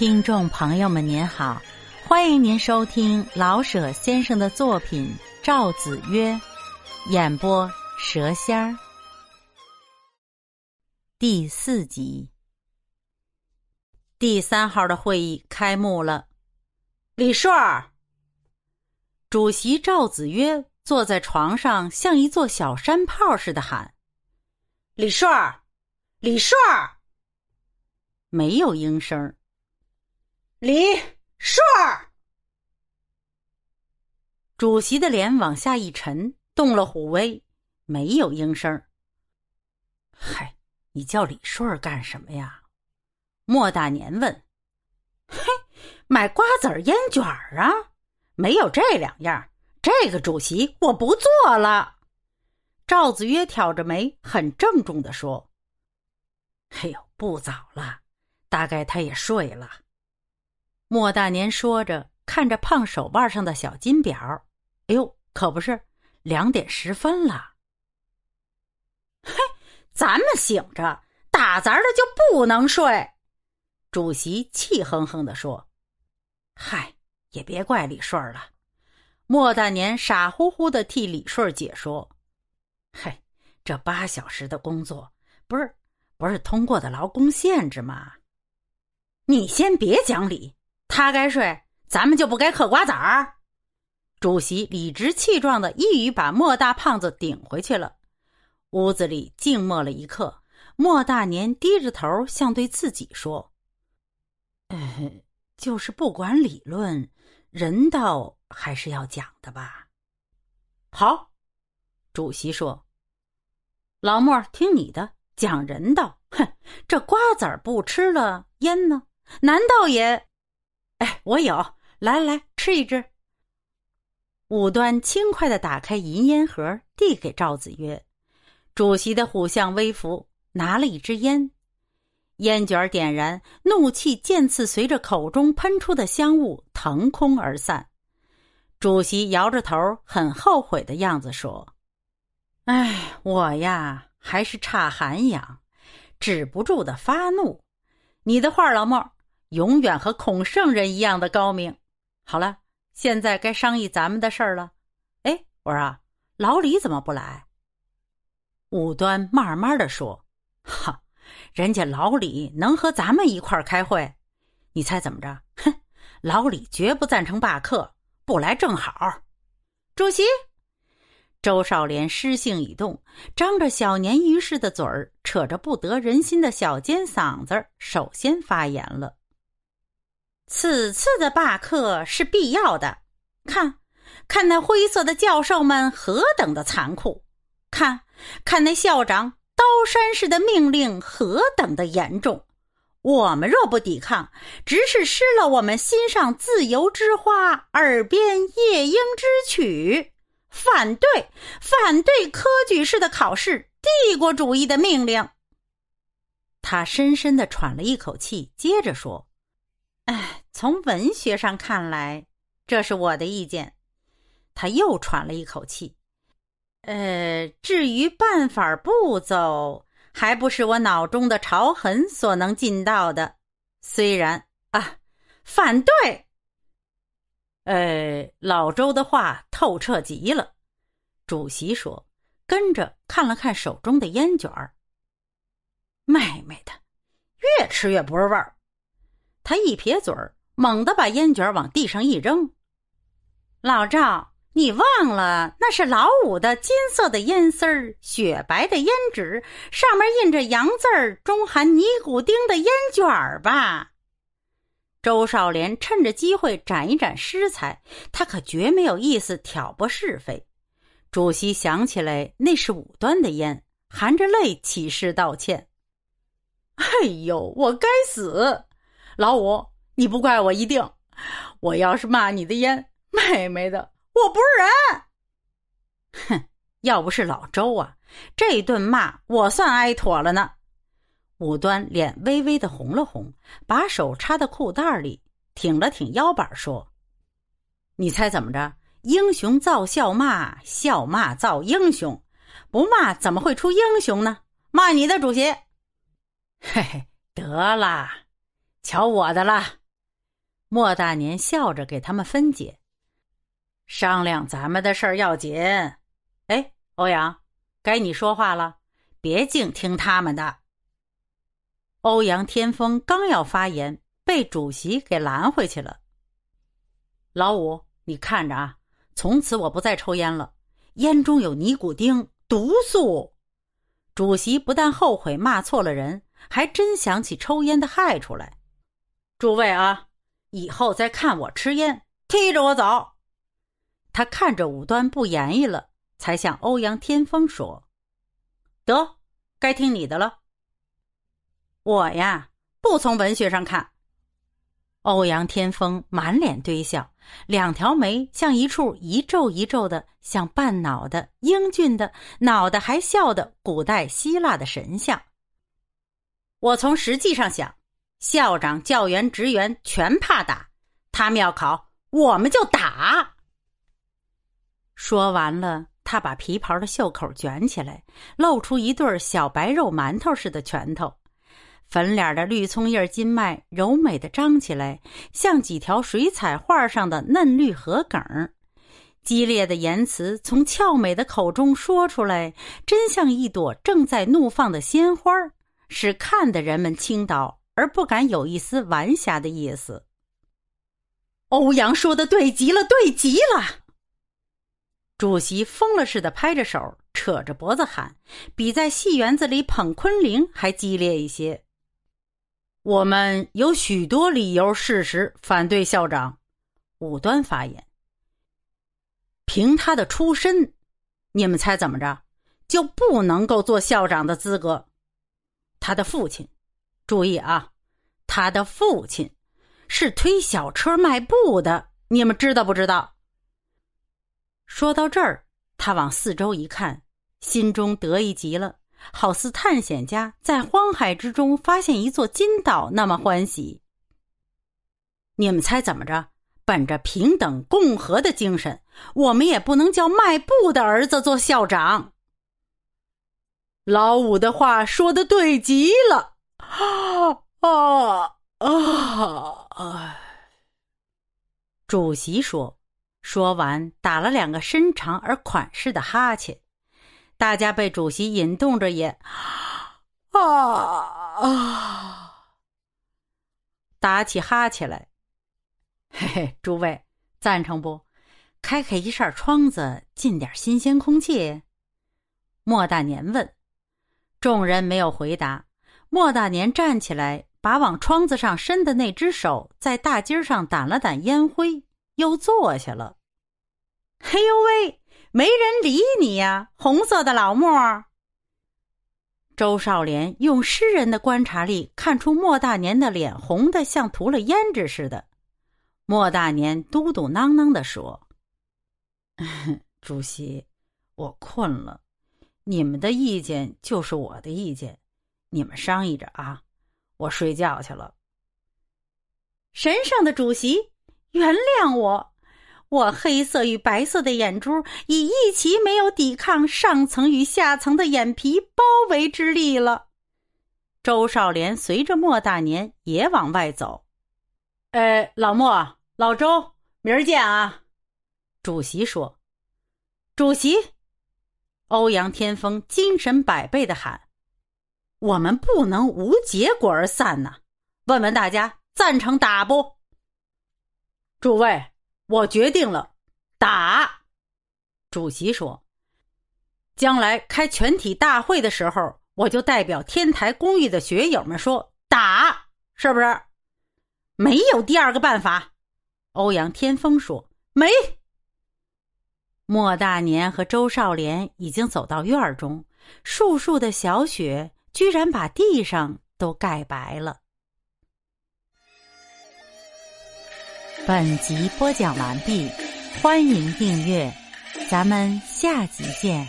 听众朋友们，您好，欢迎您收听老舍先生的作品《赵子曰》，演播蛇仙儿。第四集，第三号的会议开幕了。李顺儿，主席赵子曰坐在床上，像一座小山炮似的喊：“李顺儿，李顺儿。”没有应声。李顺儿，主席的脸往下一沉，动了虎威，没有应声。嗨，你叫李顺儿干什么呀？莫大年问。嘿，买瓜子儿、烟卷儿啊，没有这两样，这个主席我不做了。赵子曰挑着眉，很郑重的说：“哎呦，不早了，大概他也睡了。”莫大年说着，看着胖手腕上的小金表，哎呦，可不是两点十分了。嘿，咱们醒着打杂的就不能睡？主席气哼哼的说：“嗨，也别怪李顺了。”莫大年傻乎乎的替李顺解说：“嘿，这八小时的工作，不是不是通过的劳工限制吗？你先别讲理。”他该睡，咱们就不该嗑瓜子儿。主席理直气壮的一语把莫大胖子顶回去了。屋子里静默了一刻，莫大年低着头，像对自己说：“呃，就是不管理论，人道还是要讲的吧。”好，主席说：“老莫，听你的，讲人道。哼，这瓜子儿不吃了，烟呢？难道也？”哎，我有，来来，吃一支。武端轻快的打开银烟盒，递给赵子曰：“主席的虎相微服，拿了一支烟，烟卷点燃，怒气渐次随着口中喷出的香雾腾空而散。”主席摇着头，很后悔的样子说：“哎，我呀，还是差涵养，止不住的发怒。你的话，老莫。”永远和孔圣人一样的高明。好了，现在该商议咱们的事儿了。哎，我说啊，老李怎么不来？武端慢慢的说：“哈，人家老李能和咱们一块儿开会？你猜怎么着？哼，老李绝不赞成罢课，不来正好。”主席，周少莲诗性已动，张着小鲶鱼似的嘴儿，扯着不得人心的小尖嗓子，首先发言了。此次的罢课是必要的，看，看那灰色的教授们何等的残酷，看，看那校长刀山式的命令何等的严重。我们若不抵抗，只是失了我们心上自由之花，耳边夜莺之曲。反对，反对科举式的考试，帝国主义的命令。他深深的喘了一口气，接着说。哎，从文学上看来，这是我的意见。他又喘了一口气。呃，至于办法步骤，还不是我脑中的潮痕所能尽到的。虽然啊，反对。呃，老周的话透彻极了。主席说，跟着看了看手中的烟卷儿。妹妹的，越吃越不是味儿。他一撇嘴儿，猛地把烟卷往地上一扔。老赵，你忘了那是老五的金色的烟丝儿，雪白的烟纸，上面印着洋字儿，中含尼古丁的烟卷儿吧？周少莲趁着机会展一展诗才，他可绝没有意思挑拨是非。主席想起来那是五端的烟，含着泪起誓道歉：“ 哎呦，我该死！”老五，你不怪我一定。我要是骂你的烟，妹妹的，我不是人。哼，要不是老周啊，这一顿骂我算挨妥了呢。武端脸微微的红了红，把手插到裤袋里，挺了挺腰板，说：“你猜怎么着？英雄造笑骂，笑骂造英雄。不骂怎么会出英雄呢？骂你的主席。嘿嘿，得啦。瞧我的了，莫大年笑着给他们分解。商量咱们的事儿要紧。哎，欧阳，该你说话了，别净听他们的。欧阳天风刚要发言，被主席给拦回去了。老五，你看着啊，从此我不再抽烟了，烟中有尼古丁，毒素。主席不但后悔骂错了人，还真想起抽烟的害处来。诸位啊，以后再看我吃烟，踢着我走。他看着武端不言语了，才向欧阳天风说：“得，该听你的了。我呀，不从文学上看。”欧阳天风满脸堆笑，两条眉像一处一皱一皱的，像半脑的英俊的脑袋还笑的古代希腊的神像。我从实际上想，校长、教员、职员全怕打，他们要考，我们就打。说完了，他把皮袍的袖口卷起来，露出一对小白肉馒头似的拳头，粉脸的绿葱叶筋脉柔美的张起来，像几条水彩画上的嫩绿荷梗激烈的言辞从俏美的口中说出来，真像一朵正在怒放的鲜花，使看的人们倾倒而不敢有一丝玩瞎的意思。欧阳说的对极了，对极了。主席疯了似的拍着手，扯着脖子喊，比在戏园子里捧昆凌还激烈一些。我们有许多理由、事实反对校长。武端发言：凭他的出身，你们猜怎么着，就不能够做校长的资格。他的父亲，注意啊，他的父亲是推小车卖布的，你们知道不知道？说到这儿，他往四周一看，心中得意极了，好似探险家在荒海之中发现一座金岛那么欢喜。你们猜怎么着？本着平等共和的精神，我们也不能叫卖布的儿子做校长。老五的话说的对极了，啊啊啊！主席说。说完，打了两个深长而款式的哈欠，大家被主席引动着，也啊啊，打起哈欠来。嘿嘿，诸位赞成不？开开一扇窗子，进点新鲜空气。莫大年问。众人没有回答。莫大年站起来，把往窗子上伸的那只手在大襟上掸了掸烟灰。又坐下了。嘿呦喂，没人理你呀！红色的老莫。周少莲用诗人的观察力看出莫大年的脸红的像涂了胭脂似的。莫大年嘟嘟囔囔的说：“主席，我困了，你们的意见就是我的意见，你们商议着啊，我睡觉去了。”神圣的主席。原谅我，我黑色与白色的眼珠已一齐没有抵抗上层与下层的眼皮包围之力了。周少莲随着莫大年也往外走。呃，老莫、老周，明儿见啊！主席说：“主席。”欧阳天风精神百倍的喊：“我们不能无结果而散呐！问问大家赞成打不？”诸位，我决定了，打！主席说：“将来开全体大会的时候，我就代表天台公寓的学友们说打，是不是？没有第二个办法。”欧阳天风说：“没。”莫大年和周少莲已经走到院中，树树的小雪居然把地上都盖白了。本集播讲完毕，欢迎订阅，咱们下集见。